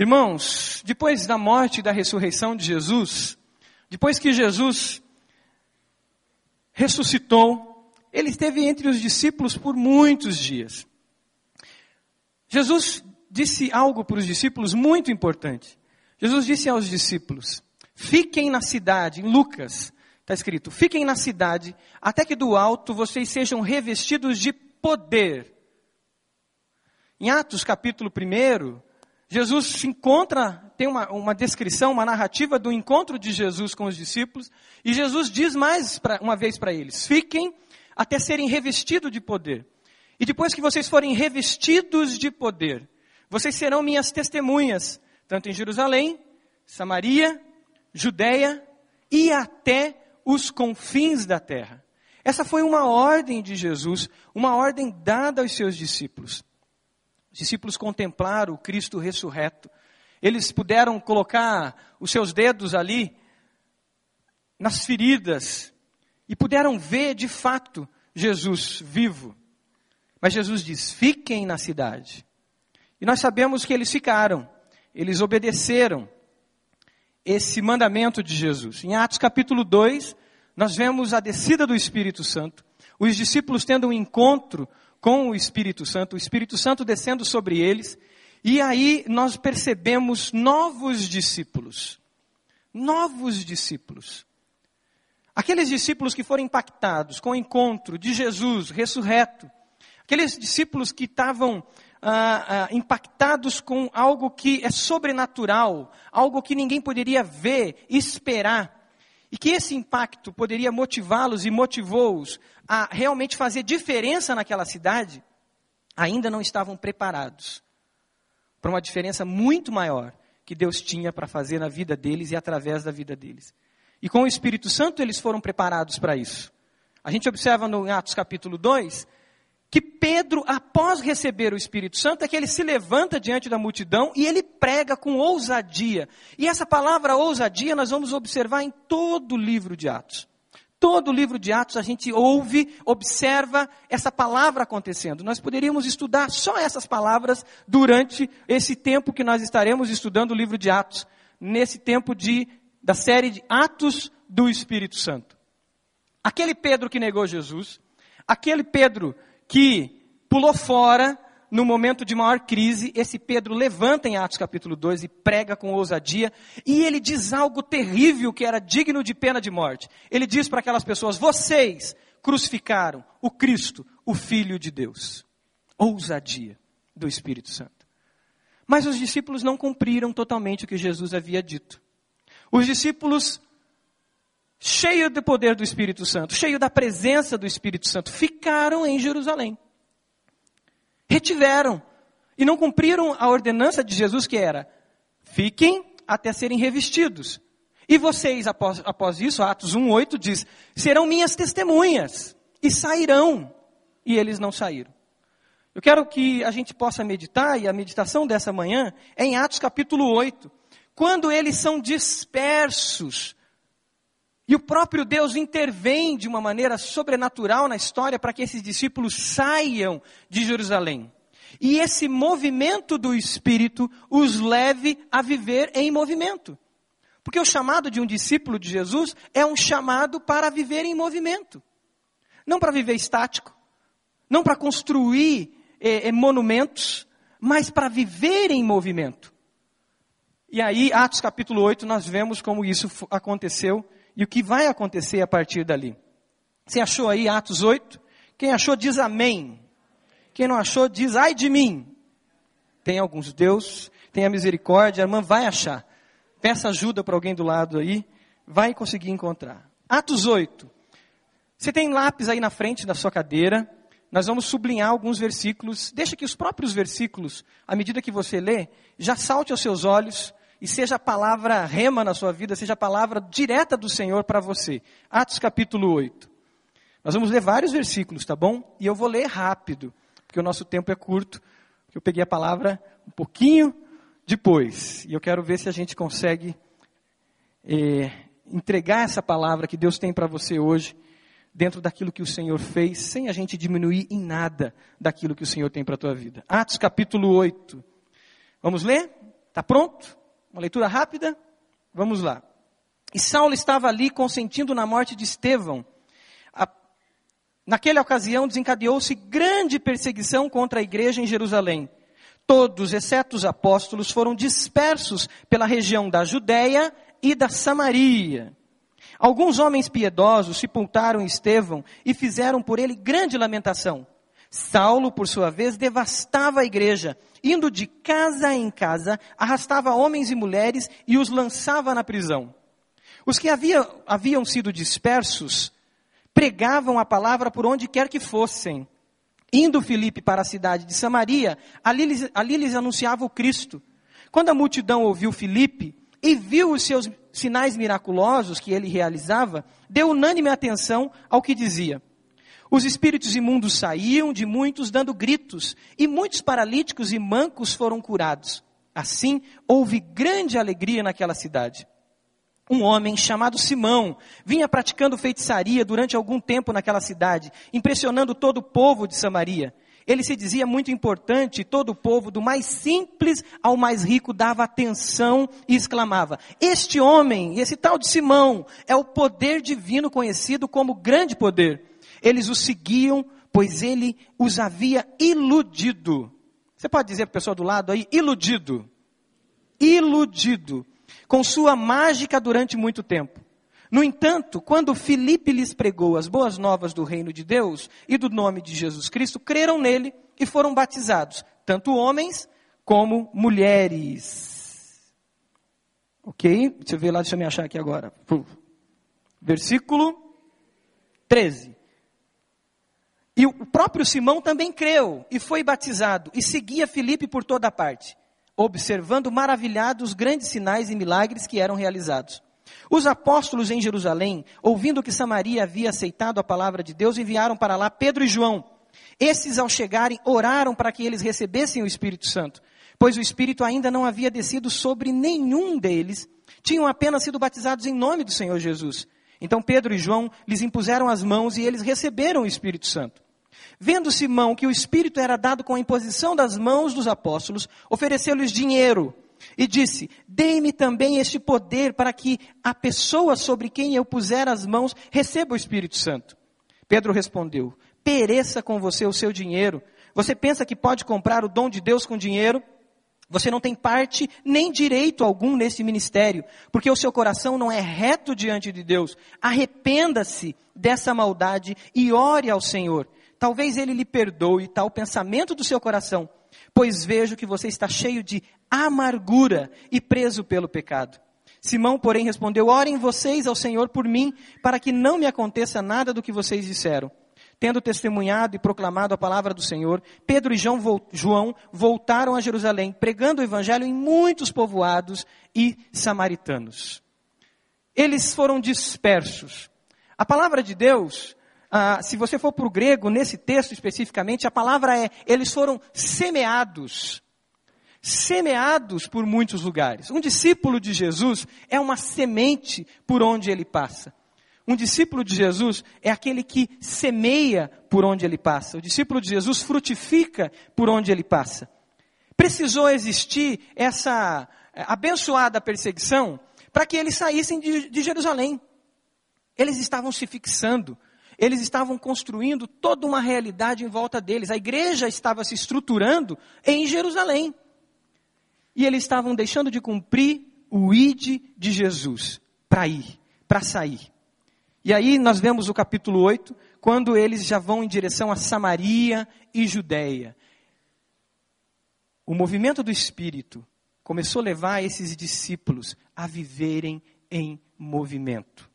Irmãos, depois da morte e da ressurreição de Jesus, depois que Jesus ressuscitou, ele esteve entre os discípulos por muitos dias. Jesus disse algo para os discípulos muito importante. Jesus disse aos discípulos: Fiquem na cidade, em Lucas, está escrito: Fiquem na cidade, até que do alto vocês sejam revestidos de poder. Em Atos capítulo 1, Jesus se encontra, tem uma, uma descrição, uma narrativa do encontro de Jesus com os discípulos, e Jesus diz mais pra, uma vez para eles: Fiquem até serem revestidos de poder. E depois que vocês forem revestidos de poder, vocês serão minhas testemunhas, tanto em Jerusalém, Samaria, Judéia e até os confins da terra. Essa foi uma ordem de Jesus, uma ordem dada aos seus discípulos. Os discípulos contemplaram o Cristo ressurreto. Eles puderam colocar os seus dedos ali nas feridas e puderam ver de fato Jesus vivo. Mas Jesus diz: fiquem na cidade. E nós sabemos que eles ficaram, eles obedeceram esse mandamento de Jesus. Em Atos capítulo 2, nós vemos a descida do Espírito Santo, os discípulos tendo um encontro com o Espírito Santo, o Espírito Santo descendo sobre eles, e aí nós percebemos novos discípulos. Novos discípulos. Aqueles discípulos que foram impactados com o encontro de Jesus ressurreto, Aqueles discípulos que estavam ah, ah, impactados com algo que é sobrenatural, algo que ninguém poderia ver, esperar, e que esse impacto poderia motivá-los e motivou-os a realmente fazer diferença naquela cidade, ainda não estavam preparados para uma diferença muito maior que Deus tinha para fazer na vida deles e através da vida deles. E com o Espírito Santo eles foram preparados para isso. A gente observa no Atos capítulo 2 que Pedro, após receber o Espírito Santo, é que ele se levanta diante da multidão e ele prega com ousadia. E essa palavra ousadia nós vamos observar em todo o livro de Atos. Todo o livro de Atos a gente ouve, observa essa palavra acontecendo. Nós poderíamos estudar só essas palavras durante esse tempo que nós estaremos estudando o livro de Atos, nesse tempo de, da série de Atos do Espírito Santo. Aquele Pedro que negou Jesus, aquele Pedro que pulou fora no momento de maior crise, esse Pedro levanta em Atos capítulo 2 e prega com ousadia, e ele diz algo terrível que era digno de pena de morte. Ele diz para aquelas pessoas: Vocês crucificaram o Cristo, o Filho de Deus. Ousadia do Espírito Santo. Mas os discípulos não cumpriram totalmente o que Jesus havia dito. Os discípulos cheio do poder do Espírito Santo, cheio da presença do Espírito Santo, ficaram em Jerusalém. Retiveram e não cumpriram a ordenança de Jesus que era: fiquem até serem revestidos. E vocês, após, após isso, Atos 1,8 diz: serão minhas testemunhas e sairão. E eles não saíram. Eu quero que a gente possa meditar, e a meditação dessa manhã é em Atos capítulo 8. Quando eles são dispersos e o próprio Deus intervém de uma maneira sobrenatural na história para que esses discípulos saiam de Jerusalém. E esse movimento do Espírito os leve a viver em movimento. Porque o chamado de um discípulo de Jesus é um chamado para viver em movimento. Não para viver estático, não para construir eh, eh, monumentos, mas para viver em movimento. E aí, Atos capítulo 8, nós vemos como isso aconteceu e o que vai acontecer a partir dali. Você achou aí Atos 8? Quem achou diz amém. Quem não achou diz ai de mim. Tem alguns Deus, tem a misericórdia, a irmã vai achar. Peça ajuda para alguém do lado aí, vai conseguir encontrar. Atos 8. Você tem lápis aí na frente da sua cadeira. Nós vamos sublinhar alguns versículos. Deixa que os próprios versículos, à medida que você lê, já salte aos seus olhos e seja a palavra rema na sua vida, seja a palavra direta do Senhor para você. Atos capítulo 8. Nós vamos ler vários versículos, tá bom? E eu vou ler rápido, porque o nosso tempo é curto. Eu peguei a palavra um pouquinho depois. E eu quero ver se a gente consegue é, entregar essa palavra que Deus tem para você hoje, dentro daquilo que o Senhor fez, sem a gente diminuir em nada daquilo que o Senhor tem para a tua vida. Atos capítulo 8. Vamos ler? Está pronto? Uma leitura rápida? Vamos lá. E Saulo estava ali consentindo na morte de Estevão. A, naquela ocasião desencadeou-se grande perseguição contra a igreja em Jerusalém. Todos, exceto os apóstolos, foram dispersos pela região da Judéia e da Samaria. Alguns homens piedosos sepultaram Estevão e fizeram por ele grande lamentação. Saulo, por sua vez, devastava a igreja, indo de casa em casa, arrastava homens e mulheres e os lançava na prisão. Os que havia, haviam sido dispersos pregavam a palavra por onde quer que fossem. Indo Filipe para a cidade de Samaria, ali, ali lhes anunciava o Cristo. Quando a multidão ouviu Filipe e viu os seus sinais miraculosos que ele realizava, deu unânime atenção ao que dizia. Os espíritos imundos saíam de muitos dando gritos, e muitos paralíticos e mancos foram curados. Assim, houve grande alegria naquela cidade um homem chamado Simão vinha praticando feitiçaria durante algum tempo naquela cidade, impressionando todo o povo de Samaria. Ele se dizia muito importante, e todo o povo, do mais simples ao mais rico, dava atenção e exclamava: Este homem, esse tal de Simão, é o poder divino conhecido como grande poder. Eles o seguiam, pois ele os havia iludido. Você pode dizer para o pessoal do lado aí, iludido. Iludido com sua mágica durante muito tempo. No entanto, quando Filipe lhes pregou as boas novas do reino de Deus e do nome de Jesus Cristo, creram nele e foram batizados, tanto homens como mulheres. Ok? Deixa eu ver lá, deixa eu me achar aqui agora. Versículo 13. E o próprio Simão também creu e foi batizado e seguia Filipe por toda parte observando maravilhados os grandes sinais e milagres que eram realizados. Os apóstolos em Jerusalém, ouvindo que Samaria havia aceitado a palavra de Deus, enviaram para lá Pedro e João. Esses, ao chegarem, oraram para que eles recebessem o Espírito Santo, pois o Espírito ainda não havia descido sobre nenhum deles, tinham apenas sido batizados em nome do Senhor Jesus. Então Pedro e João lhes impuseram as mãos e eles receberam o Espírito Santo. Vendo Simão que o Espírito era dado com a imposição das mãos dos apóstolos, ofereceu-lhes dinheiro e disse: Dei-me também este poder para que a pessoa sobre quem eu puser as mãos receba o Espírito Santo. Pedro respondeu: Pereça com você o seu dinheiro. Você pensa que pode comprar o dom de Deus com dinheiro? Você não tem parte nem direito algum nesse ministério, porque o seu coração não é reto diante de Deus. Arrependa-se dessa maldade e ore ao Senhor. Talvez ele lhe perdoe tal pensamento do seu coração, pois vejo que você está cheio de amargura e preso pelo pecado. Simão, porém, respondeu: Orem vocês ao Senhor por mim, para que não me aconteça nada do que vocês disseram. Tendo testemunhado e proclamado a palavra do Senhor, Pedro e João voltaram a Jerusalém, pregando o evangelho em muitos povoados e samaritanos. Eles foram dispersos. A palavra de Deus ah, se você for para o grego, nesse texto especificamente, a palavra é: eles foram semeados. Semeados por muitos lugares. Um discípulo de Jesus é uma semente por onde ele passa. Um discípulo de Jesus é aquele que semeia por onde ele passa. O discípulo de Jesus frutifica por onde ele passa. Precisou existir essa eh, abençoada perseguição para que eles saíssem de, de Jerusalém. Eles estavam se fixando eles estavam construindo toda uma realidade em volta deles. A igreja estava se estruturando em Jerusalém. E eles estavam deixando de cumprir o id de Jesus para ir, para sair. E aí nós vemos o capítulo 8, quando eles já vão em direção a Samaria e Judéia. O movimento do Espírito começou a levar esses discípulos a viverem em movimento.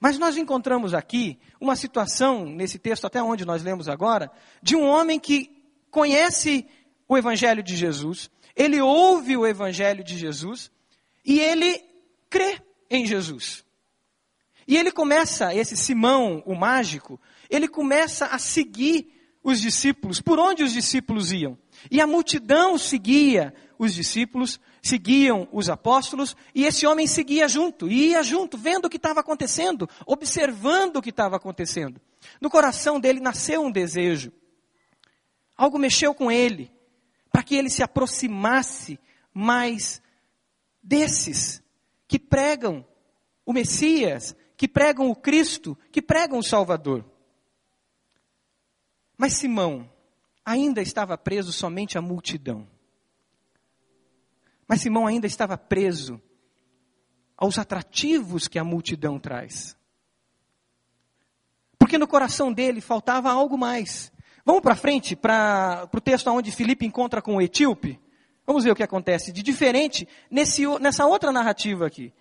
Mas nós encontramos aqui uma situação, nesse texto até onde nós lemos agora, de um homem que conhece o Evangelho de Jesus, ele ouve o Evangelho de Jesus e ele crê em Jesus. E ele começa, esse Simão, o mágico, ele começa a seguir os discípulos, por onde os discípulos iam. E a multidão seguia os discípulos, seguiam os apóstolos, e esse homem seguia junto, ia junto, vendo o que estava acontecendo, observando o que estava acontecendo. No coração dele nasceu um desejo. Algo mexeu com ele, para que ele se aproximasse mais desses que pregam o Messias, que pregam o Cristo, que pregam o Salvador. Mas Simão ainda estava preso somente à multidão. Mas Simão ainda estava preso aos atrativos que a multidão traz. Porque no coração dele faltava algo mais. Vamos para frente, para o texto onde Filipe encontra com o etíope. Vamos ver o que acontece de diferente nesse, nessa outra narrativa aqui.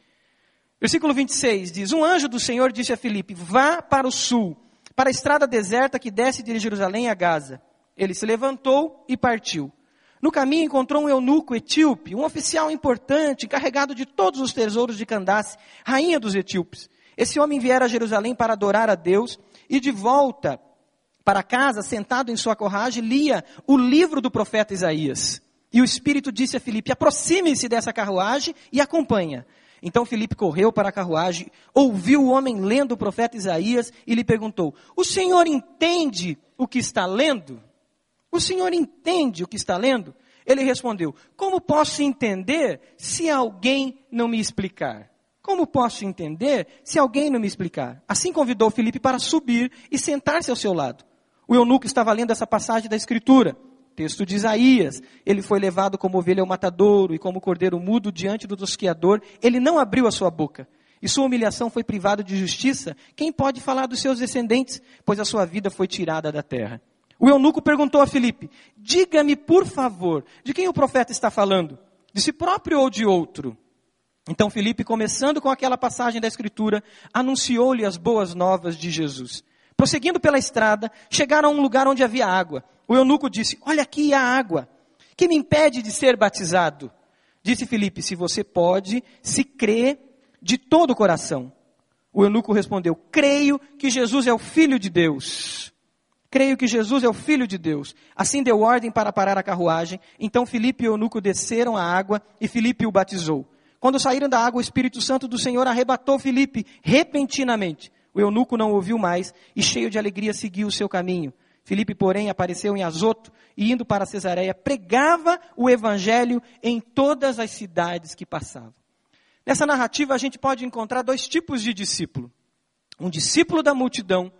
Versículo 26 diz: Um anjo do Senhor disse a Filipe: Vá para o sul, para a estrada deserta que desce de Jerusalém a Gaza. Ele se levantou e partiu. No caminho encontrou um eunuco etíope, um oficial importante, encarregado de todos os tesouros de Candace, rainha dos etíopes. Esse homem viera a Jerusalém para adorar a Deus e de volta para casa, sentado em sua corragem, lia o livro do profeta Isaías. E o Espírito disse a Filipe: aproxime-se dessa carruagem e acompanha. Então Filipe correu para a carruagem, ouviu o homem lendo o profeta Isaías e lhe perguntou: O senhor entende o que está lendo? O senhor entende o que está lendo? Ele respondeu: Como posso entender se alguém não me explicar? Como posso entender se alguém não me explicar? Assim convidou Filipe para subir e sentar-se ao seu lado. O eunuco estava lendo essa passagem da Escritura texto de Isaías. Ele foi levado como ovelha ao matadouro e como cordeiro mudo diante do tosquiador. Ele não abriu a sua boca. E sua humilhação foi privada de justiça. Quem pode falar dos seus descendentes? Pois a sua vida foi tirada da terra. O eunuco perguntou a Filipe: Diga-me, por favor, de quem o profeta está falando? De si próprio ou de outro? Então Filipe, começando com aquela passagem da Escritura, anunciou-lhe as boas novas de Jesus. Prosseguindo pela estrada, chegaram a um lugar onde havia água. O eunuco disse: Olha aqui a água. Que me impede de ser batizado? Disse Filipe: Se você pode, se crê de todo o coração. O eunuco respondeu: Creio que Jesus é o Filho de Deus. Creio que Jesus é o Filho de Deus. Assim deu ordem para parar a carruagem. Então Filipe e eunuco desceram a água e Filipe o batizou. Quando saíram da água, o Espírito Santo do Senhor arrebatou Filipe repentinamente. O eunuco não ouviu mais e, cheio de alegria, seguiu o seu caminho. Filipe, porém, apareceu em Azoto e, indo para Cesareia, pregava o evangelho em todas as cidades que passava. Nessa narrativa, a gente pode encontrar dois tipos de discípulo: um discípulo da multidão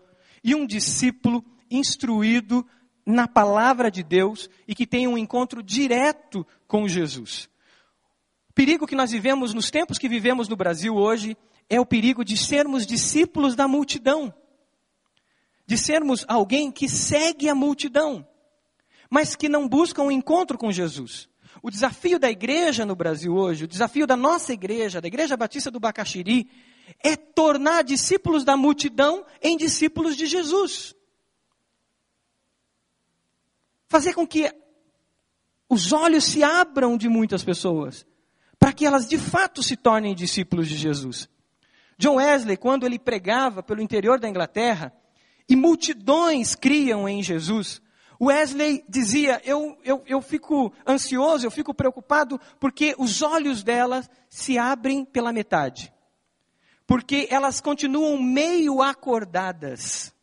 e um discípulo instruído na palavra de Deus e que tem um encontro direto com Jesus. O perigo que nós vivemos nos tempos que vivemos no Brasil hoje é o perigo de sermos discípulos da multidão. De sermos alguém que segue a multidão, mas que não busca um encontro com Jesus. O desafio da igreja no Brasil hoje, o desafio da nossa igreja, da Igreja Batista do Bacaxiri, é tornar discípulos da multidão em discípulos de Jesus. Fazer com que os olhos se abram de muitas pessoas, para que elas de fato se tornem discípulos de Jesus. John Wesley, quando ele pregava pelo interior da Inglaterra, e multidões criam em Jesus, Wesley dizia: eu, eu, eu fico ansioso, eu fico preocupado, porque os olhos delas se abrem pela metade. Porque elas continuam meio acordadas.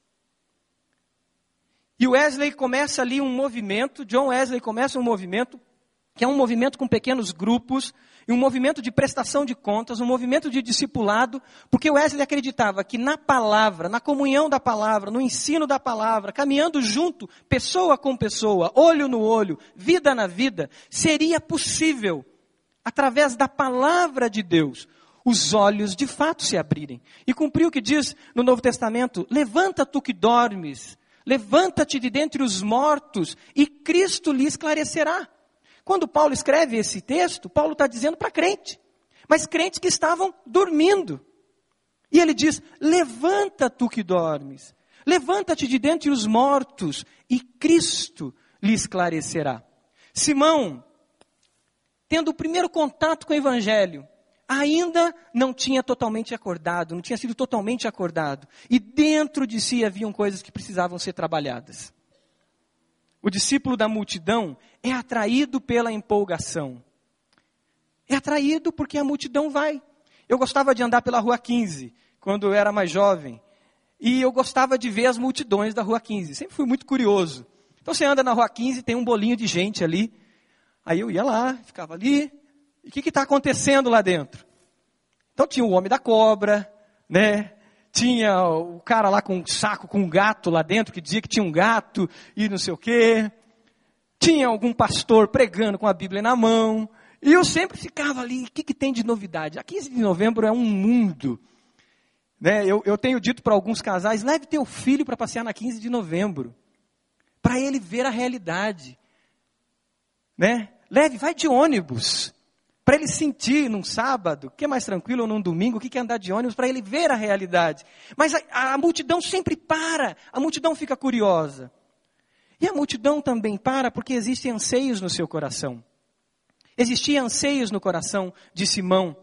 E Wesley começa ali um movimento, John Wesley começa um movimento, que é um movimento com pequenos grupos, e um movimento de prestação de contas, um movimento de discipulado, porque Wesley acreditava que na palavra, na comunhão da palavra, no ensino da palavra, caminhando junto, pessoa com pessoa, olho no olho, vida na vida, seria possível, através da palavra de Deus, os olhos de fato se abrirem. E cumprir o que diz no Novo Testamento: levanta tu que dormes, levanta-te de dentre os mortos, e Cristo lhe esclarecerá. Quando Paulo escreve esse texto, Paulo está dizendo para crente, mas crentes que estavam dormindo. E ele diz: Levanta tu que dormes, levanta-te de dentre os mortos, e Cristo lhe esclarecerá. Simão, tendo o primeiro contato com o Evangelho, ainda não tinha totalmente acordado, não tinha sido totalmente acordado. E dentro de si haviam coisas que precisavam ser trabalhadas. O discípulo da multidão é atraído pela empolgação. É atraído porque a multidão vai. Eu gostava de andar pela Rua 15, quando eu era mais jovem. E eu gostava de ver as multidões da Rua 15. Sempre fui muito curioso. Então você anda na Rua 15, tem um bolinho de gente ali. Aí eu ia lá, ficava ali, E o que está acontecendo lá dentro? Então tinha o homem da cobra, né? Tinha o cara lá com um saco com um gato lá dentro, que dizia que tinha um gato e não sei o quê. Tinha algum pastor pregando com a Bíblia na mão. E eu sempre ficava ali, o que, que tem de novidade? A 15 de novembro é um mundo. Né? Eu, eu tenho dito para alguns casais, leve teu filho para passear na 15 de novembro. Para ele ver a realidade. Né? Leve, vai de ônibus. Para ele sentir num sábado, que é mais tranquilo, ou num domingo, o que é andar de ônibus, para ele ver a realidade. Mas a, a multidão sempre para, a multidão fica curiosa. E a multidão também para porque existem anseios no seu coração. Existiam anseios no coração de Simão.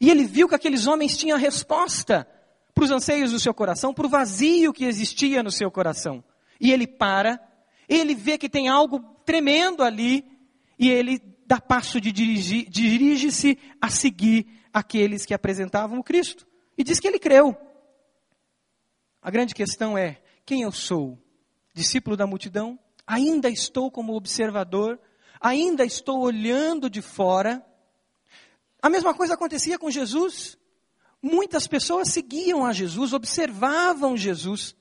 E ele viu que aqueles homens tinham resposta para os anseios do seu coração, para o vazio que existia no seu coração. E ele para, ele vê que tem algo tremendo ali, e ele dá passo de dirigir, dirige-se a seguir aqueles que apresentavam o Cristo. E diz que ele creu. A grande questão é: quem eu sou? Discípulo da multidão? Ainda estou como observador? Ainda estou olhando de fora? A mesma coisa acontecia com Jesus. Muitas pessoas seguiam a Jesus, observavam Jesus.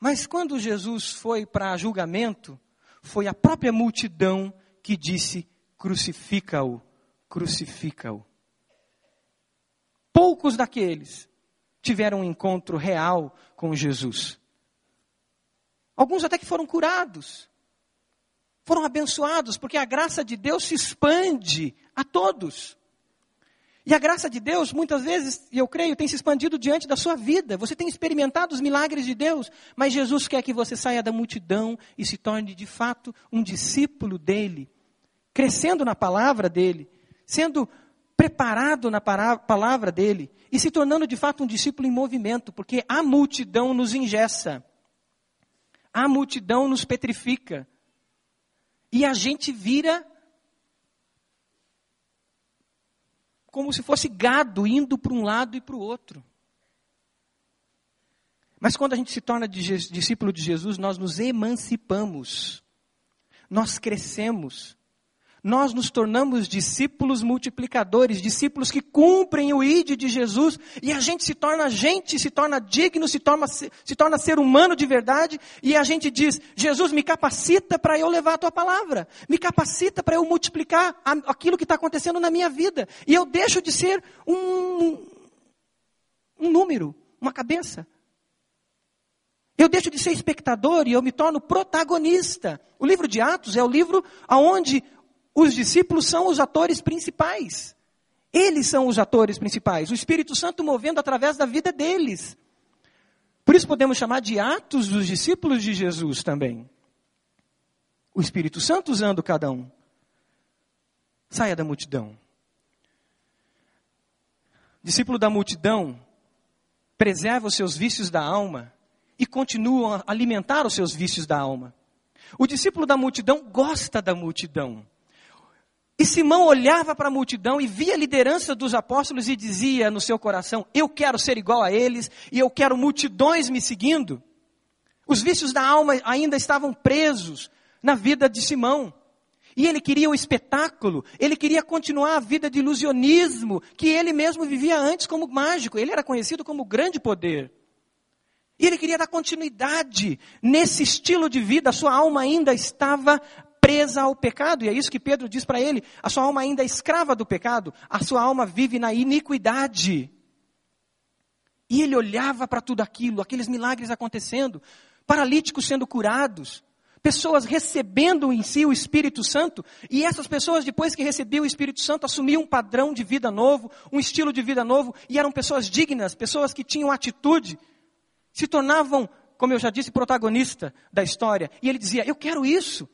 Mas quando Jesus foi para julgamento, foi a própria multidão que disse: crucifica-o, crucifica-o. Poucos daqueles tiveram um encontro real com Jesus. Alguns até que foram curados, foram abençoados, porque a graça de Deus se expande a todos. E a graça de Deus, muitas vezes, eu creio, tem se expandido diante da sua vida. Você tem experimentado os milagres de Deus, mas Jesus quer que você saia da multidão e se torne de fato um discípulo dele, crescendo na palavra dele, sendo preparado na palavra dele e se tornando de fato um discípulo em movimento, porque a multidão nos ingessa, a multidão nos petrifica, e a gente vira como se fosse gado indo para um lado e para o outro. Mas quando a gente se torna discípulo de Jesus, nós nos emancipamos, nós crescemos, nós nos tornamos discípulos multiplicadores, discípulos que cumprem o ID de Jesus, e a gente se torna gente, se torna digno, se torna, se torna ser humano de verdade, e a gente diz: Jesus, me capacita para eu levar a tua palavra, me capacita para eu multiplicar aquilo que está acontecendo na minha vida, e eu deixo de ser um, um número, uma cabeça. Eu deixo de ser espectador e eu me torno protagonista. O livro de Atos é o livro onde os discípulos são os atores principais. Eles são os atores principais. O Espírito Santo movendo através da vida deles. Por isso podemos chamar de atos dos discípulos de Jesus também. O Espírito Santo usando cada um. Saia da multidão. Discípulo da multidão preserva os seus vícios da alma e continua a alimentar os seus vícios da alma. O discípulo da multidão gosta da multidão. E Simão olhava para a multidão e via a liderança dos apóstolos e dizia no seu coração: Eu quero ser igual a eles e eu quero multidões me seguindo. Os vícios da alma ainda estavam presos na vida de Simão. E ele queria o espetáculo, ele queria continuar a vida de ilusionismo que ele mesmo vivia antes como mágico. Ele era conhecido como grande poder. E ele queria dar continuidade nesse estilo de vida, a sua alma ainda estava presa ao pecado, e é isso que Pedro diz para ele: a sua alma ainda é escrava do pecado, a sua alma vive na iniquidade. E ele olhava para tudo aquilo, aqueles milagres acontecendo, paralíticos sendo curados, pessoas recebendo em si o Espírito Santo, e essas pessoas, depois que recebiam o Espírito Santo, assumiam um padrão de vida novo, um estilo de vida novo, e eram pessoas dignas, pessoas que tinham atitude, se tornavam, como eu já disse, protagonista da história. E ele dizia: Eu quero isso.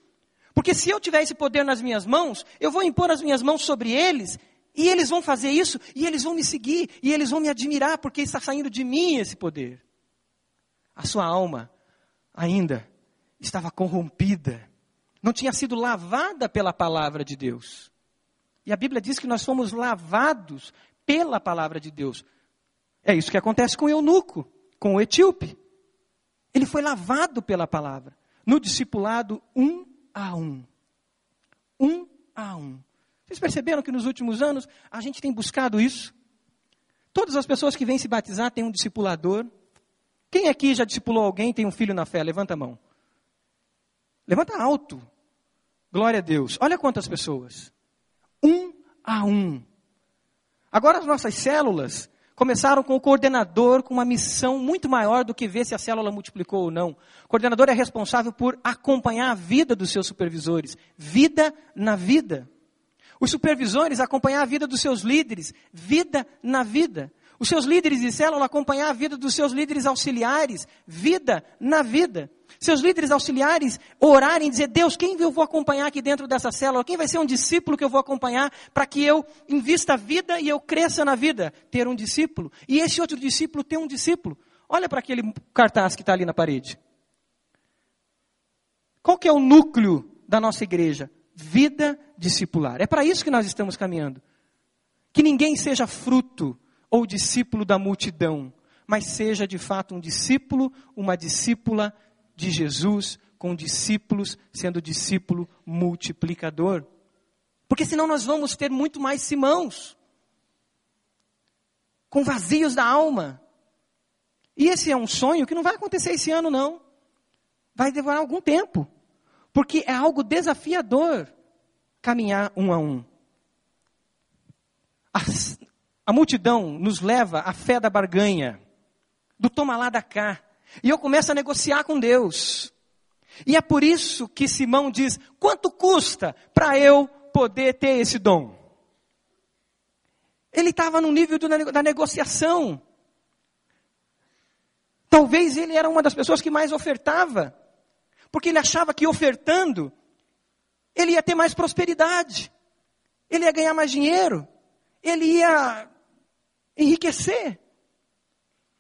Porque se eu tiver esse poder nas minhas mãos, eu vou impor as minhas mãos sobre eles, e eles vão fazer isso, e eles vão me seguir, e eles vão me admirar, porque está saindo de mim esse poder. A sua alma ainda estava corrompida, não tinha sido lavada pela palavra de Deus. E a Bíblia diz que nós fomos lavados pela palavra de Deus. É isso que acontece com o eunuco, com o etíope. Ele foi lavado pela palavra. No discipulado, um a um. Um a um. Vocês perceberam que nos últimos anos a gente tem buscado isso? Todas as pessoas que vêm se batizar têm um discipulador. Quem aqui já discipulou alguém tem um filho na fé? Levanta a mão. Levanta alto. Glória a Deus. Olha quantas pessoas. Um a um. Agora as nossas células começaram com o coordenador com uma missão muito maior do que ver se a célula multiplicou ou não. O coordenador é responsável por acompanhar a vida dos seus supervisores, vida na vida. Os supervisores acompanhar a vida dos seus líderes, vida na vida. Os seus líderes de célula acompanhar a vida dos seus líderes auxiliares, vida na vida. Seus líderes auxiliares orarem e dizer, Deus, quem eu vou acompanhar aqui dentro dessa célula? Quem vai ser um discípulo que eu vou acompanhar para que eu invista a vida e eu cresça na vida? Ter um discípulo. E esse outro discípulo ter um discípulo. Olha para aquele cartaz que está ali na parede. Qual que é o núcleo da nossa igreja? Vida discipular. É para isso que nós estamos caminhando. Que ninguém seja fruto ou discípulo da multidão, mas seja de fato um discípulo, uma discípula de Jesus, com discípulos, sendo discípulo multiplicador. Porque senão nós vamos ter muito mais Simãos, com vazios da alma. E esse é um sonho que não vai acontecer esse ano, não. Vai demorar algum tempo. Porque é algo desafiador caminhar um a um. A multidão nos leva à fé da barganha, do toma lá da cá. E eu começo a negociar com Deus. E é por isso que Simão diz: quanto custa para eu poder ter esse dom? Ele estava no nível do, da negociação. Talvez ele era uma das pessoas que mais ofertava, porque ele achava que ofertando, ele ia ter mais prosperidade, ele ia ganhar mais dinheiro, ele ia enriquecer.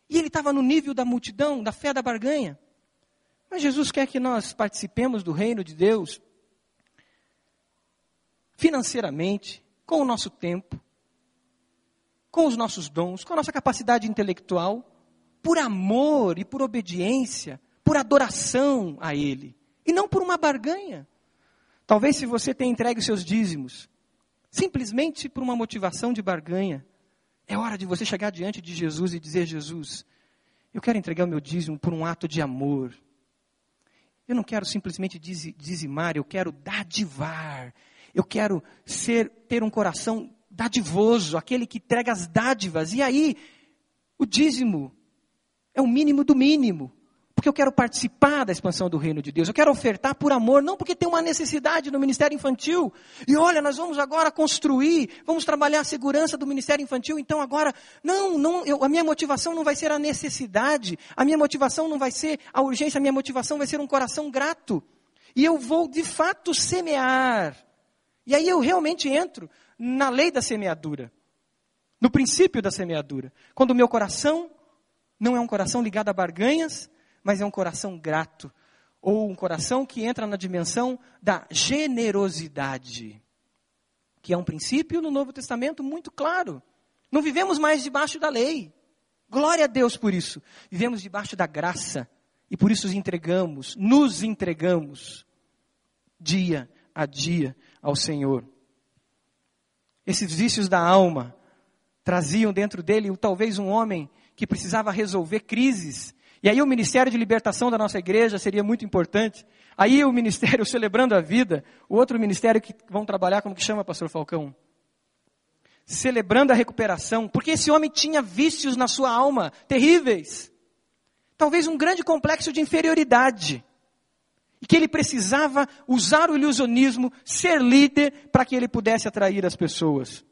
E ele estava no nível da multidão, da fé da barganha. Mas Jesus quer que nós participemos do reino de Deus financeiramente, com o nosso tempo, com os nossos dons, com a nossa capacidade intelectual, por amor e por obediência, por adoração a Ele, e não por uma barganha. Talvez se você tenha entregue os seus dízimos, simplesmente por uma motivação de barganha, é hora de você chegar diante de Jesus e dizer: Jesus, eu quero entregar o meu dízimo por um ato de amor. Eu não quero simplesmente dizimar, eu quero dadivar. Eu quero ser, ter um coração dadivoso, aquele que entrega as dádivas. E aí, o dízimo é o mínimo do mínimo porque eu quero participar da expansão do reino de Deus. Eu quero ofertar por amor, não porque tem uma necessidade no ministério infantil. E olha, nós vamos agora construir, vamos trabalhar a segurança do ministério infantil. Então agora, não, não, eu, a minha motivação não vai ser a necessidade, a minha motivação não vai ser a urgência, a minha motivação vai ser um coração grato. E eu vou de fato semear. E aí eu realmente entro na lei da semeadura, no princípio da semeadura. Quando o meu coração não é um coração ligado a barganhas, mas é um coração grato, ou um coração que entra na dimensão da generosidade, que é um princípio no Novo Testamento muito claro. Não vivemos mais debaixo da lei. Glória a Deus por isso. Vivemos debaixo da graça e por isso nos entregamos, nos entregamos dia a dia ao Senhor. Esses vícios da alma traziam dentro dele talvez um homem que precisava resolver crises e aí o ministério de libertação da nossa igreja seria muito importante. Aí o ministério celebrando a vida, o outro ministério que vão trabalhar, como que chama, pastor Falcão? Celebrando a recuperação, porque esse homem tinha vícios na sua alma terríveis. Talvez um grande complexo de inferioridade. E que ele precisava usar o ilusionismo, ser líder, para que ele pudesse atrair as pessoas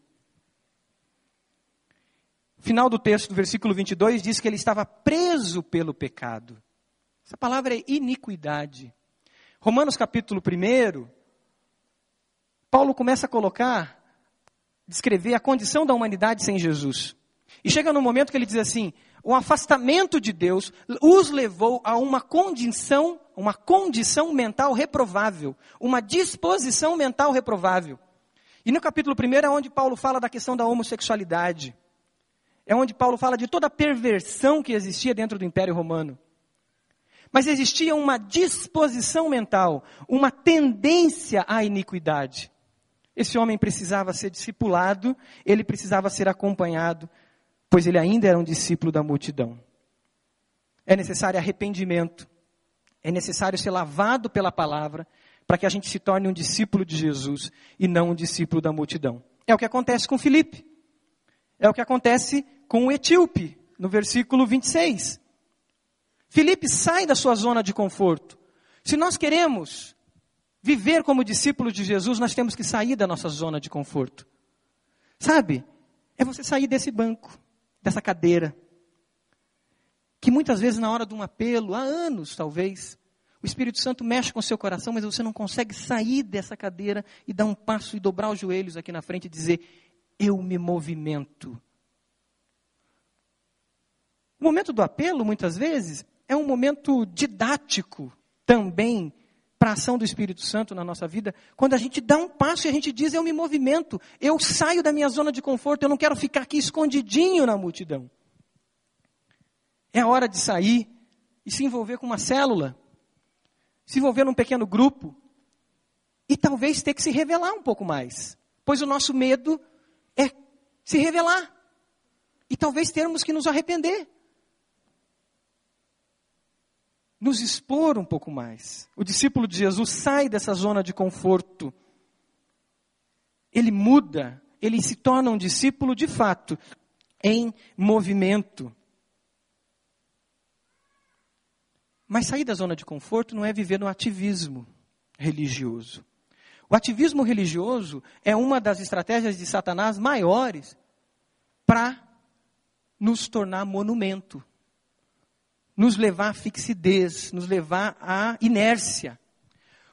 final do texto, do versículo 22, diz que ele estava preso pelo pecado. Essa palavra é iniquidade. Romanos capítulo 1, Paulo começa a colocar, descrever a condição da humanidade sem Jesus. E chega no momento que ele diz assim: o afastamento de Deus os levou a uma condição, uma condição mental reprovável, uma disposição mental reprovável. E no capítulo 1 é onde Paulo fala da questão da homossexualidade. É onde Paulo fala de toda a perversão que existia dentro do Império Romano. Mas existia uma disposição mental, uma tendência à iniquidade. Esse homem precisava ser discipulado, ele precisava ser acompanhado, pois ele ainda era um discípulo da multidão. É necessário arrependimento, é necessário ser lavado pela palavra, para que a gente se torne um discípulo de Jesus e não um discípulo da multidão. É o que acontece com Filipe. É o que acontece com o etíope, no versículo 26. Filipe sai da sua zona de conforto. Se nós queremos viver como discípulos de Jesus, nós temos que sair da nossa zona de conforto. Sabe? É você sair desse banco, dessa cadeira, que muitas vezes na hora de um apelo, há anos talvez, o Espírito Santo mexe com o seu coração, mas você não consegue sair dessa cadeira e dar um passo e dobrar os joelhos aqui na frente e dizer: Eu me movimento. O momento do apelo, muitas vezes, é um momento didático também para a ação do Espírito Santo na nossa vida, quando a gente dá um passo e a gente diz: Eu me movimento, eu saio da minha zona de conforto, eu não quero ficar aqui escondidinho na multidão. É hora de sair e se envolver com uma célula se envolver num pequeno grupo e talvez ter que se revelar um pouco mais. Pois o nosso medo é se revelar. E talvez termos que nos arrepender. Nos expor um pouco mais. O discípulo de Jesus sai dessa zona de conforto. Ele muda, ele se torna um discípulo de fato, em movimento. Mas sair da zona de conforto não é viver no ativismo religioso. O ativismo religioso é uma das estratégias de Satanás maiores para nos tornar monumento, nos levar à fixidez, nos levar à inércia.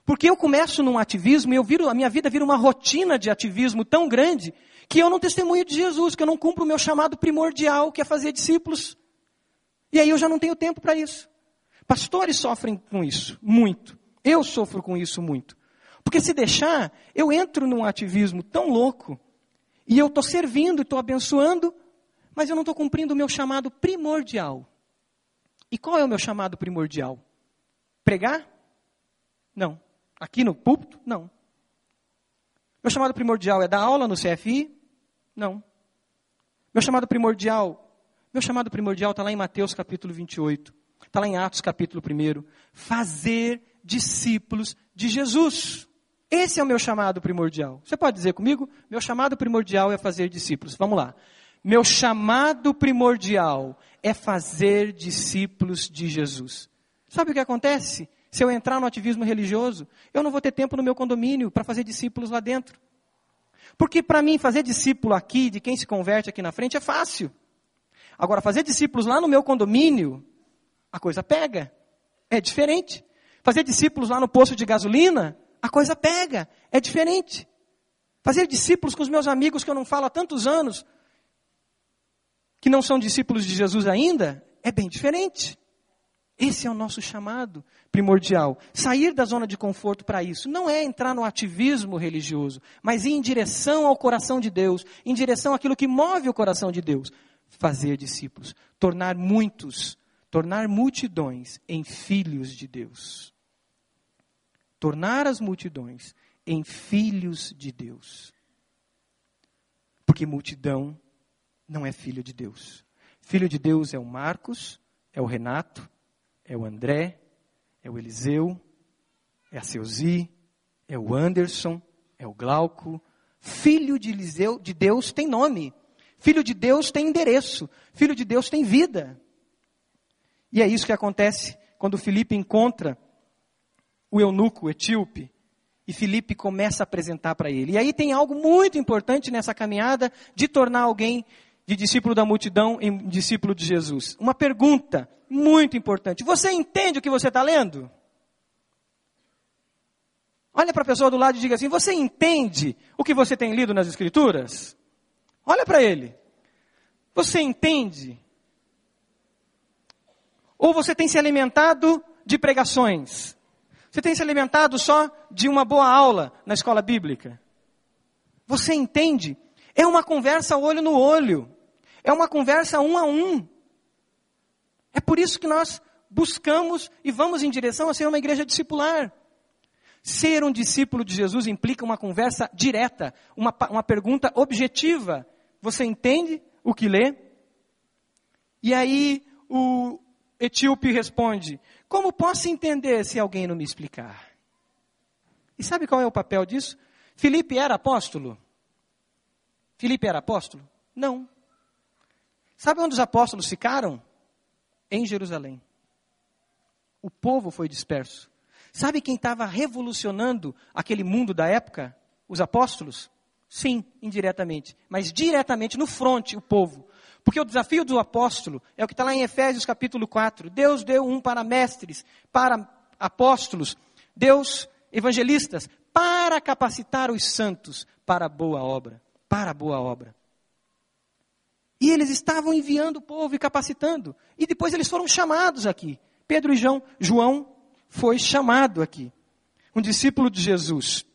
Porque eu começo num ativismo e eu viro, a minha vida vira uma rotina de ativismo tão grande que eu não testemunho de Jesus, que eu não cumpro o meu chamado primordial, que é fazer discípulos. E aí eu já não tenho tempo para isso. Pastores sofrem com isso, muito. Eu sofro com isso muito. Porque se deixar, eu entro num ativismo tão louco, e eu estou servindo, estou abençoando, mas eu não estou cumprindo o meu chamado primordial. E qual é o meu chamado primordial? Pregar? Não. Aqui no púlpito? Não. Meu chamado primordial é dar aula no CFI? Não. Meu chamado primordial, meu chamado primordial está lá em Mateus capítulo 28. Está lá em Atos capítulo 1. Fazer discípulos de Jesus. Esse é o meu chamado primordial. Você pode dizer comigo? Meu chamado primordial é fazer discípulos. Vamos lá. Meu chamado primordial é fazer discípulos de Jesus. Sabe o que acontece? Se eu entrar no ativismo religioso, eu não vou ter tempo no meu condomínio para fazer discípulos lá dentro. Porque para mim, fazer discípulo aqui, de quem se converte aqui na frente, é fácil. Agora, fazer discípulos lá no meu condomínio, a coisa pega. É diferente. Fazer discípulos lá no posto de gasolina, a coisa pega. É diferente. Fazer discípulos com os meus amigos que eu não falo há tantos anos, que não são discípulos de Jesus ainda, é bem diferente. Esse é o nosso chamado primordial. Sair da zona de conforto para isso não é entrar no ativismo religioso, mas ir em direção ao coração de Deus, em direção àquilo que move o coração de Deus. Fazer discípulos, tornar muitos tornar multidões em filhos de Deus. Tornar as multidões em filhos de Deus. Porque multidão não é filho de Deus. Filho de Deus é o Marcos, é o Renato, é o André, é o Eliseu, é a Seuzi, é o Anderson, é o Glauco. Filho de, Eliseu, de Deus tem nome. Filho de Deus tem endereço. Filho de Deus tem vida. E é isso que acontece quando Filipe encontra o eunuco, o etíope, e Filipe começa a apresentar para ele. E aí tem algo muito importante nessa caminhada de tornar alguém de discípulo da multidão em discípulo de Jesus. Uma pergunta muito importante. Você entende o que você está lendo? Olha para a pessoa do lado e diga assim: Você entende o que você tem lido nas Escrituras? Olha para ele. Você entende ou você tem se alimentado de pregações? Você tem se alimentado só de uma boa aula na escola bíblica? Você entende? É uma conversa olho no olho. É uma conversa um a um. É por isso que nós buscamos e vamos em direção a ser uma igreja discipular. Ser um discípulo de Jesus implica uma conversa direta, uma, uma pergunta objetiva. Você entende o que lê? E aí o etíope responde: Como posso entender se alguém não me explicar? E sabe qual é o papel disso? Filipe era apóstolo? Filipe era apóstolo? Não. Sabe onde os apóstolos ficaram? Em Jerusalém. O povo foi disperso. Sabe quem estava revolucionando aquele mundo da época? Os apóstolos? Sim, indiretamente. Mas diretamente no fronte, o povo. Porque o desafio do apóstolo é o que está lá em Efésios capítulo 4. Deus deu um para mestres, para apóstolos, Deus evangelistas, para capacitar os santos para a boa obra. Para a boa obra. E eles estavam enviando o povo e capacitando. E depois eles foram chamados aqui. Pedro e João, João foi chamado aqui. Um discípulo de Jesus.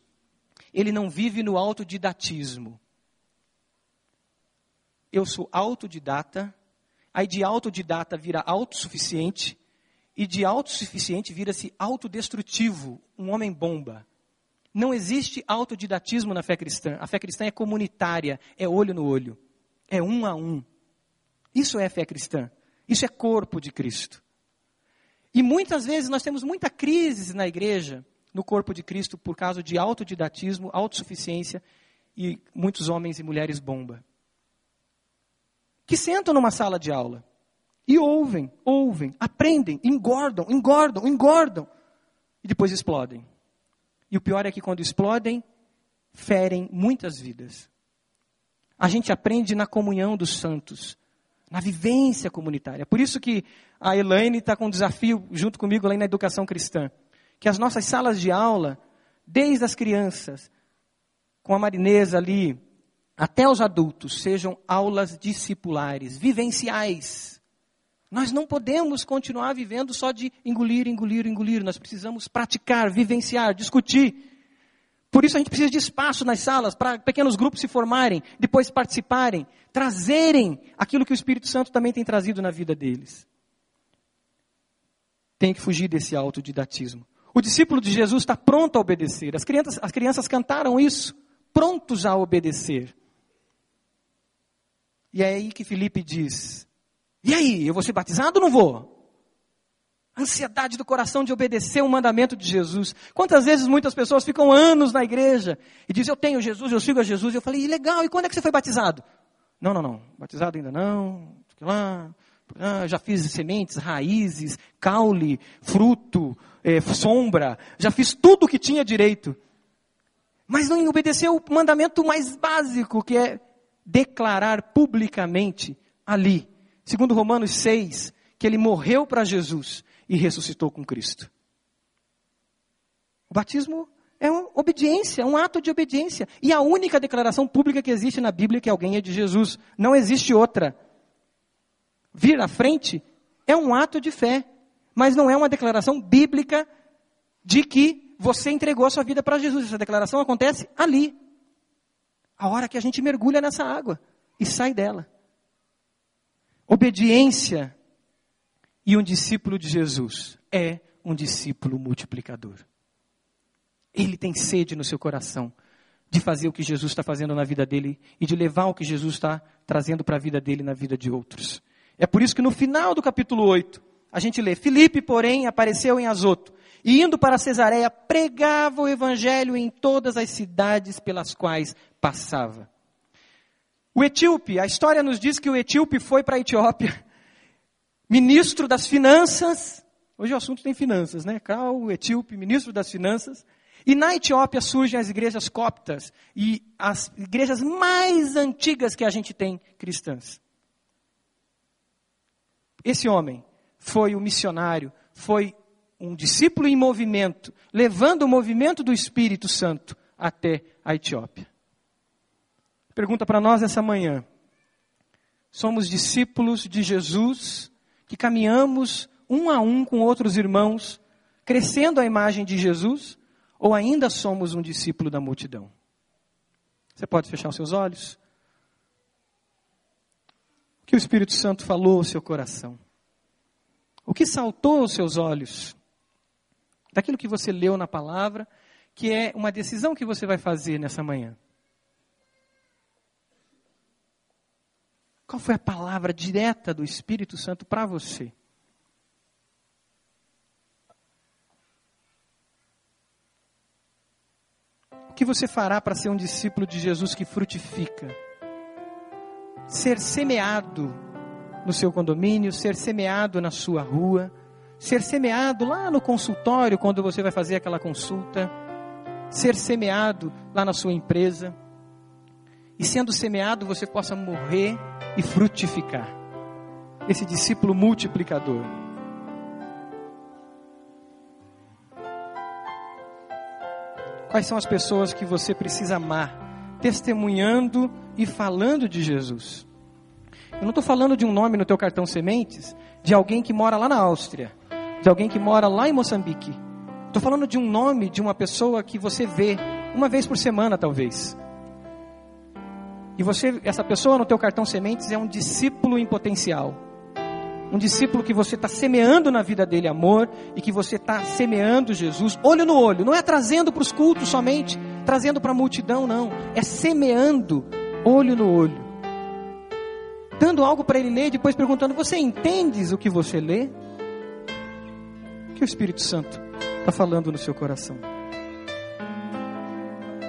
Ele não vive no autodidatismo. Eu sou autodidata, aí de autodidata vira autossuficiente, e de autossuficiente vira-se autodestrutivo, um homem bomba. Não existe autodidatismo na fé cristã. A fé cristã é comunitária, é olho no olho, é um a um. Isso é fé cristã. Isso é corpo de Cristo. E muitas vezes nós temos muita crise na igreja, no corpo de Cristo, por causa de autodidatismo, autossuficiência e muitos homens e mulheres bomba. Que sentam numa sala de aula e ouvem, ouvem, aprendem, engordam, engordam, engordam e depois explodem. E o pior é que quando explodem, ferem muitas vidas. A gente aprende na comunhão dos santos, na vivência comunitária. Por isso que a Elaine está com um desafio junto comigo lá na educação cristã. Que as nossas salas de aula, desde as crianças, com a marinesa ali, até os adultos, sejam aulas discipulares, vivenciais. Nós não podemos continuar vivendo só de engolir, engolir, engolir. Nós precisamos praticar, vivenciar, discutir. Por isso a gente precisa de espaço nas salas para pequenos grupos se formarem, depois participarem, trazerem aquilo que o Espírito Santo também tem trazido na vida deles. Tem que fugir desse autodidatismo. O discípulo de Jesus está pronto a obedecer. As crianças, as crianças cantaram isso, prontos a obedecer. E é aí que Felipe diz: E aí, eu vou ser batizado ou não vou? ansiedade do coração de obedecer o mandamento de Jesus. Quantas vezes muitas pessoas ficam anos na igreja e dizem, eu tenho Jesus, eu sigo a Jesus. E eu falei, legal, e quando é que você foi batizado? Não, não, não, batizado ainda não, lá, ah, já fiz sementes, raízes, caule, fruto, é, sombra, já fiz tudo o que tinha direito. Mas não obedeceu o mandamento mais básico, que é declarar publicamente ali, segundo Romanos 6, que ele morreu para Jesus e ressuscitou com Cristo. O batismo é uma obediência, um ato de obediência. E a única declaração pública que existe na Bíblia é que alguém é de Jesus. Não existe outra. Vir à frente é um ato de fé, mas não é uma declaração bíblica de que você entregou a sua vida para Jesus. Essa declaração acontece ali. A hora que a gente mergulha nessa água e sai dela. Obediência e um discípulo de Jesus é um discípulo multiplicador. Ele tem sede no seu coração de fazer o que Jesus está fazendo na vida dele e de levar o que Jesus está trazendo para a vida dele na vida de outros. É por isso que no final do capítulo 8, a gente lê: Filipe, porém, apareceu em Azoto e indo para Cesareia, pregava o evangelho em todas as cidades pelas quais passava. O etíope, a história nos diz que o etíope foi para a Etiópia ministro das finanças. Hoje o assunto tem finanças, né? Cal, etíope, ministro das finanças. E na Etiópia surgem as igrejas coptas e as igrejas mais antigas que a gente tem cristãs. Esse homem foi o um missionário, foi um discípulo em movimento, levando o movimento do Espírito Santo até a Etiópia. Pergunta para nós essa manhã: somos discípulos de Jesus que caminhamos um a um com outros irmãos, crescendo a imagem de Jesus, ou ainda somos um discípulo da multidão? Você pode fechar os seus olhos? O que o Espírito Santo falou ao seu coração? O que saltou aos seus olhos? Daquilo que você leu na palavra que é uma decisão que você vai fazer nessa manhã. Qual foi a palavra direta do Espírito Santo para você? O que você fará para ser um discípulo de Jesus que frutifica? Ser semeado no seu condomínio, ser semeado na sua rua, ser semeado lá no consultório quando você vai fazer aquela consulta, ser semeado lá na sua empresa. E sendo semeado, você possa morrer e frutificar. Esse discípulo multiplicador. Quais são as pessoas que você precisa amar, testemunhando e falando de Jesus? Eu não estou falando de um nome no teu cartão sementes, de alguém que mora lá na Áustria, de alguém que mora lá em Moçambique. Estou falando de um nome de uma pessoa que você vê uma vez por semana, talvez. E você, essa pessoa no teu cartão sementes é um discípulo em potencial. Um discípulo que você está semeando na vida dele amor e que você está semeando Jesus olho no olho. Não é trazendo para os cultos somente, trazendo para a multidão, não. É semeando olho no olho. Dando algo para ele ler, depois perguntando: Você entendes o que você lê? O que o Espírito Santo está falando no seu coração?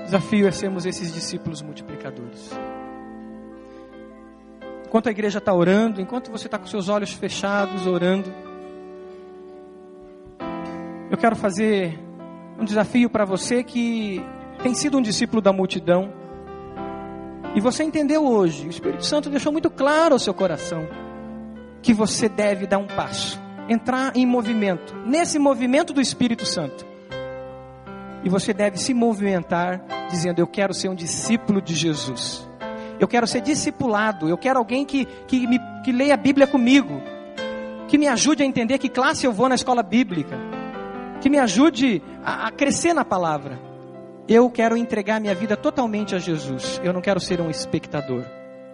Desafio é sermos esses discípulos multiplicadores enquanto a igreja está orando, enquanto você está com seus olhos fechados orando, eu quero fazer um desafio para você que tem sido um discípulo da multidão. E você entendeu hoje, o Espírito Santo deixou muito claro ao seu coração que você deve dar um passo, entrar em movimento, nesse movimento do Espírito Santo. E você deve se movimentar dizendo: Eu quero ser um discípulo de Jesus. Eu quero ser discipulado. Eu quero alguém que, que, me, que leia a Bíblia comigo. Que me ajude a entender que classe eu vou na escola bíblica. Que me ajude a, a crescer na palavra. Eu quero entregar minha vida totalmente a Jesus. Eu não quero ser um espectador.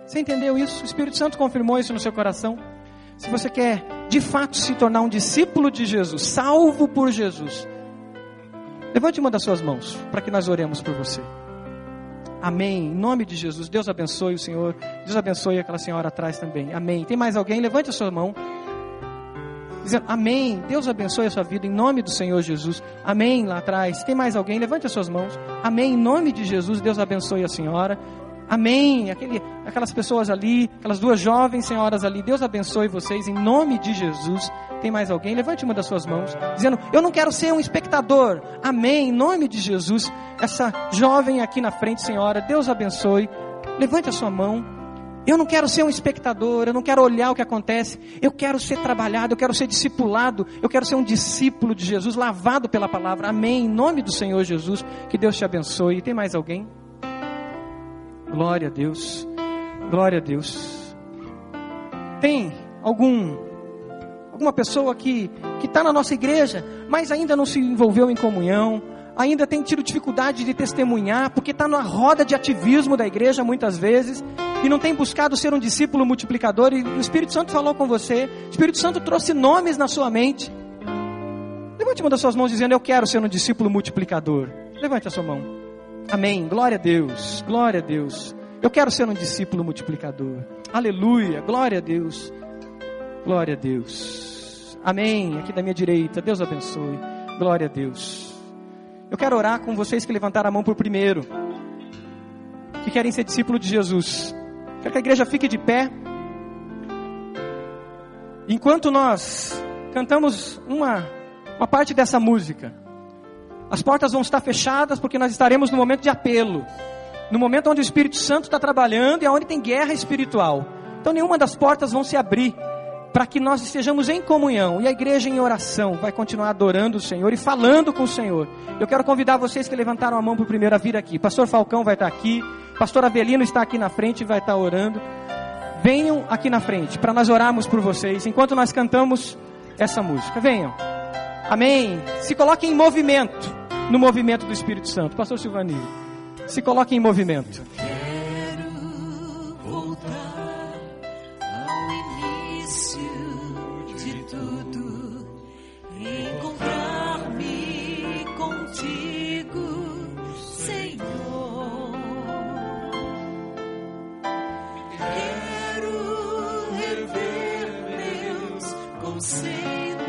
Você entendeu isso? O Espírito Santo confirmou isso no seu coração? Se você quer de fato se tornar um discípulo de Jesus, salvo por Jesus, levante uma das suas mãos para que nós oremos por você. Amém. Em nome de Jesus. Deus abençoe o Senhor. Deus abençoe aquela senhora atrás também. Amém. Tem mais alguém? Levante a sua mão. Dizendo, Amém. Deus abençoe a sua vida em nome do Senhor Jesus. Amém. Lá atrás. Tem mais alguém? Levante as suas mãos. Amém. Em nome de Jesus. Deus abençoe a senhora. Amém. Aquele, aquelas pessoas ali, aquelas duas jovens senhoras ali, Deus abençoe vocês em nome de Jesus. Tem mais alguém? Levante uma das suas mãos, dizendo: Eu não quero ser um espectador. Amém. Em nome de Jesus. Essa jovem aqui na frente, senhora, Deus abençoe. Levante a sua mão. Eu não quero ser um espectador, eu não quero olhar o que acontece, eu quero ser trabalhado, eu quero ser discipulado, eu quero ser um discípulo de Jesus, lavado pela palavra. Amém. Em nome do Senhor Jesus, que Deus te abençoe. Tem mais alguém? Glória a Deus. Glória a Deus. Tem algum alguma pessoa que que está na nossa igreja, mas ainda não se envolveu em comunhão, ainda tem tido dificuldade de testemunhar, porque está na roda de ativismo da igreja muitas vezes e não tem buscado ser um discípulo multiplicador. E o Espírito Santo falou com você, o Espírito Santo trouxe nomes na sua mente. Levante uma das suas mãos dizendo: Eu quero ser um discípulo multiplicador. Levante a sua mão. Amém. Glória a Deus. Glória a Deus. Eu quero ser um discípulo multiplicador. Aleluia. Glória a Deus. Glória a Deus. Amém. Aqui da minha direita. Deus abençoe. Glória a Deus. Eu quero orar com vocês que levantaram a mão por primeiro. Que querem ser discípulo de Jesus. Quero que a igreja fique de pé. Enquanto nós cantamos uma, uma parte dessa música. As portas vão estar fechadas porque nós estaremos no momento de apelo. No momento onde o Espírito Santo está trabalhando e onde tem guerra espiritual. Então nenhuma das portas vão se abrir para que nós estejamos em comunhão e a igreja em oração vai continuar adorando o Senhor e falando com o Senhor. Eu quero convidar vocês que levantaram a mão por primeiro a vir aqui. Pastor Falcão vai estar aqui, Pastor Avelino está aqui na frente e vai estar orando. Venham aqui na frente para nós orarmos por vocês enquanto nós cantamos essa música. Venham. Amém. Se coloquem em movimento, no movimento do Espírito Santo. Pastor Silvani, se coloque em movimento.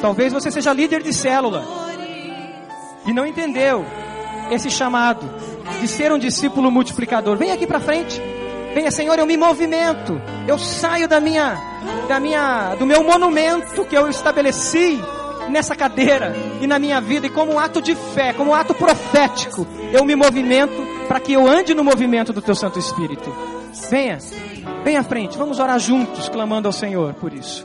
Talvez você seja líder de célula e não entendeu esse chamado de ser um discípulo multiplicador. Vem aqui para frente. Venha, Senhor, eu me movimento. Eu saio da minha da minha do meu monumento que eu estabeleci nessa cadeira e na minha vida e como um ato de fé, como um ato profético, eu me movimento para que eu ande no movimento do teu Santo Espírito. Venha, venha à frente, vamos orar juntos, clamando ao Senhor por isso.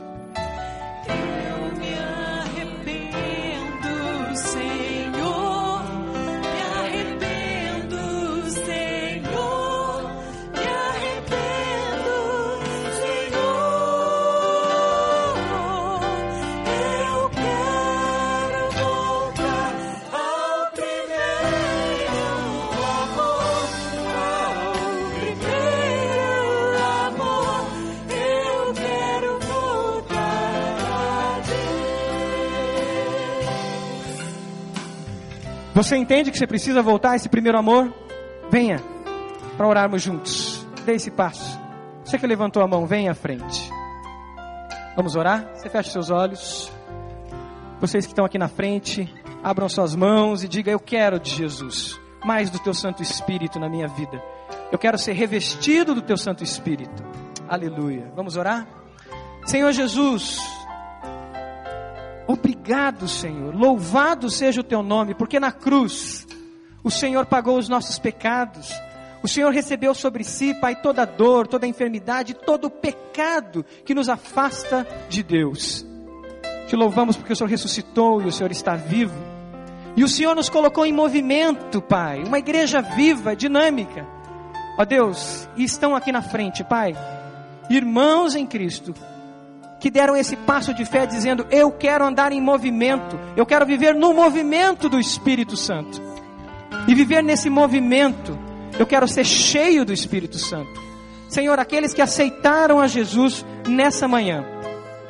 Você entende que você precisa voltar a esse primeiro amor? Venha para orarmos juntos. Dê esse passo. Você que levantou a mão, venha à frente. Vamos orar? Você fecha seus olhos. Vocês que estão aqui na frente, abram suas mãos e diga: Eu quero de Jesus, mais do teu Santo Espírito na minha vida. Eu quero ser revestido do teu Santo Espírito. Aleluia. Vamos orar? Senhor Jesus, Obrigado, Senhor. Louvado seja o teu nome, porque na cruz o Senhor pagou os nossos pecados. O Senhor recebeu sobre si, Pai, toda a dor, toda enfermidade, todo o pecado que nos afasta de Deus. Te louvamos porque o Senhor ressuscitou e o Senhor está vivo. E o Senhor nos colocou em movimento, Pai, uma igreja viva, dinâmica. Ó Deus, e estão aqui na frente, Pai, irmãos em Cristo, que deram esse passo de fé dizendo: Eu quero andar em movimento, eu quero viver no movimento do Espírito Santo. E viver nesse movimento, eu quero ser cheio do Espírito Santo. Senhor, aqueles que aceitaram a Jesus nessa manhã,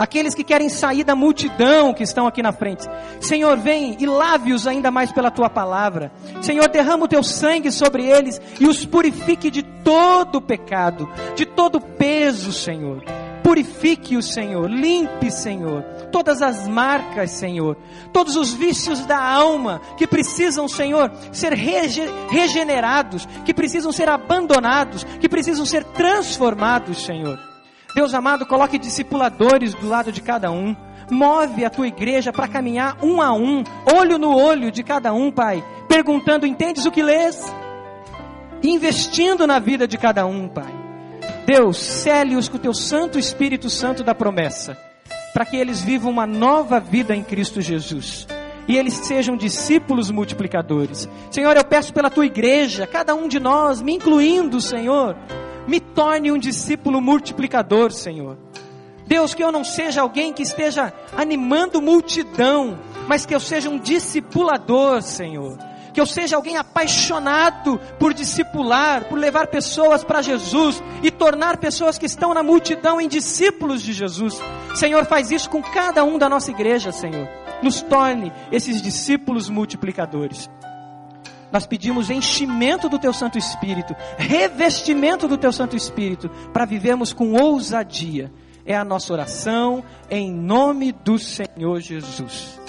aqueles que querem sair da multidão que estão aqui na frente, Senhor, vem e lave-os ainda mais pela tua palavra. Senhor, derrama o teu sangue sobre eles e os purifique de todo pecado, de todo peso, Senhor. Purifique o Senhor, limpe, Senhor, todas as marcas, Senhor, todos os vícios da alma que precisam, Senhor, ser rege regenerados, que precisam ser abandonados, que precisam ser transformados, Senhor. Deus amado, coloque discipuladores do lado de cada um. Move a tua igreja para caminhar um a um, olho no olho de cada um, Pai, perguntando: entendes o que lês? Investindo na vida de cada um, Pai. Deus, cele-os com o teu Santo Espírito Santo da promessa, para que eles vivam uma nova vida em Cristo Jesus. E eles sejam discípulos multiplicadores. Senhor, eu peço pela tua igreja, cada um de nós, me incluindo, Senhor, me torne um discípulo multiplicador, Senhor. Deus, que eu não seja alguém que esteja animando multidão, mas que eu seja um discipulador, Senhor que eu seja alguém apaixonado por discipular, por levar pessoas para Jesus e tornar pessoas que estão na multidão em discípulos de Jesus. Senhor, faz isso com cada um da nossa igreja, Senhor. Nos torne esses discípulos multiplicadores. Nós pedimos enchimento do Teu Santo Espírito, revestimento do Teu Santo Espírito, para vivermos com ousadia. É a nossa oração, em nome do Senhor Jesus.